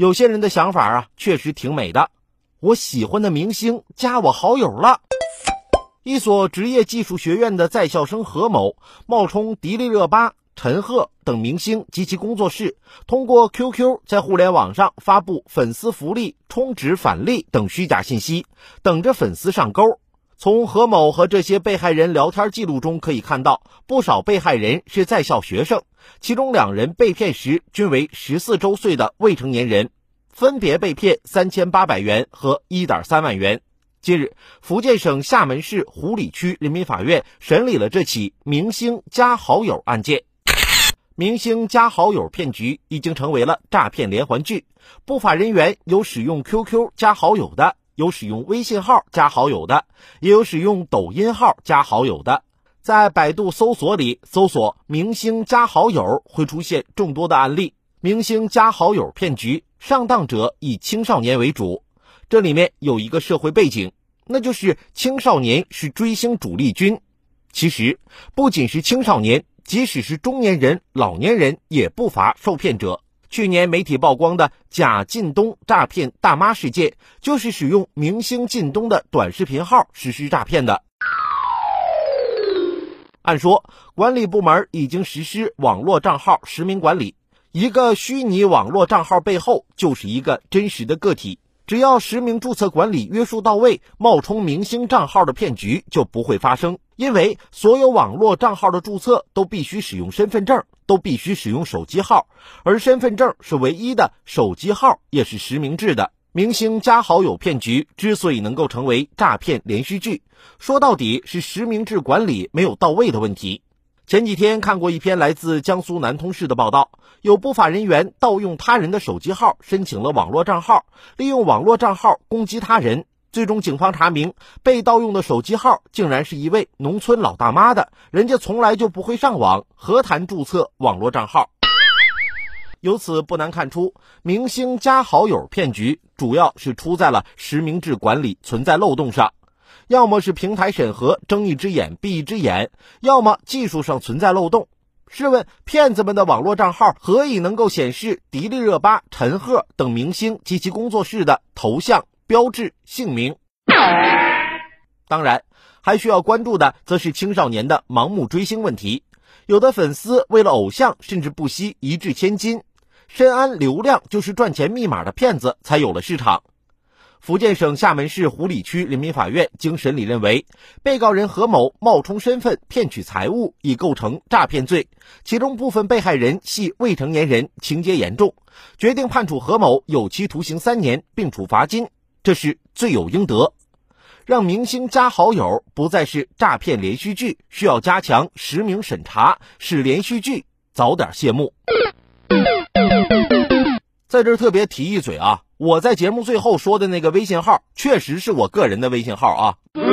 有些人的想法啊，确实挺美的。我喜欢的明星加我好友了。一所职业技术学院的在校生何某冒充迪丽热巴、陈赫等明星及其工作室，通过 QQ 在互联网上发布粉丝福利、充值返利等虚假信息，等着粉丝上钩。从何某和这些被害人聊天记录中可以看到，不少被害人是在校学生，其中两人被骗时均为十四周岁的未成年人，分别被骗三千八百元和一点三万元。近日，福建省厦门市湖里区人民法院审理了这起明星加好友案件。明星加好友骗局已经成为了诈骗连环剧，不法人员有使用 QQ 加好友的。有使用微信号加好友的，也有使用抖音号加好友的。在百度搜索里搜索“明星加好友”，会出现众多的案例。明星加好友骗局上当者以青少年为主，这里面有一个社会背景，那就是青少年是追星主力军。其实不仅是青少年，即使是中年人、老年人也不乏受骗者。去年媒体曝光的假靳东诈骗大妈事件，就是使用明星靳东的短视频号实施诈骗的。按说，管理部门已经实施网络账号实名管理，一个虚拟网络账号背后就是一个真实的个体，只要实名注册管理约束到位，冒充明星账号的骗局就不会发生。因为所有网络账号的注册都必须使用身份证。都必须使用手机号，而身份证是唯一的，手机号也是实名制的。明星加好友骗局之所以能够成为诈骗连续剧，说到底是实名制管理没有到位的问题。前几天看过一篇来自江苏南通市的报道，有不法人员盗用他人的手机号申请了网络账号，利用网络账号攻击他人。最终，警方查明被盗用的手机号竟然是一位农村老大妈的，人家从来就不会上网，何谈注册网络账号？由此不难看出，明星加好友骗局主要是出在了实名制管理存在漏洞上，要么是平台审核睁一只眼闭一只眼，要么技术上存在漏洞。试问，骗子们的网络账号何以能够显示迪丽热巴、陈赫等明星及其工作室的头像？标志姓名，当然还需要关注的，则是青少年的盲目追星问题。有的粉丝为了偶像，甚至不惜一掷千金，深谙流量就是赚钱密码的骗子才有了市场。福建省厦门市湖里区人民法院经审理认为，被告人何某冒充身份骗取财物，已构成诈骗罪，其中部分被害人系未成年人，情节严重，决定判处何某有期徒刑三年，并处罚金。这是罪有应得，让明星加好友不再是诈骗连续剧，需要加强实名审查，使连续剧早点谢幕。在这特别提一嘴啊，我在节目最后说的那个微信号，确实是我个人的微信号啊。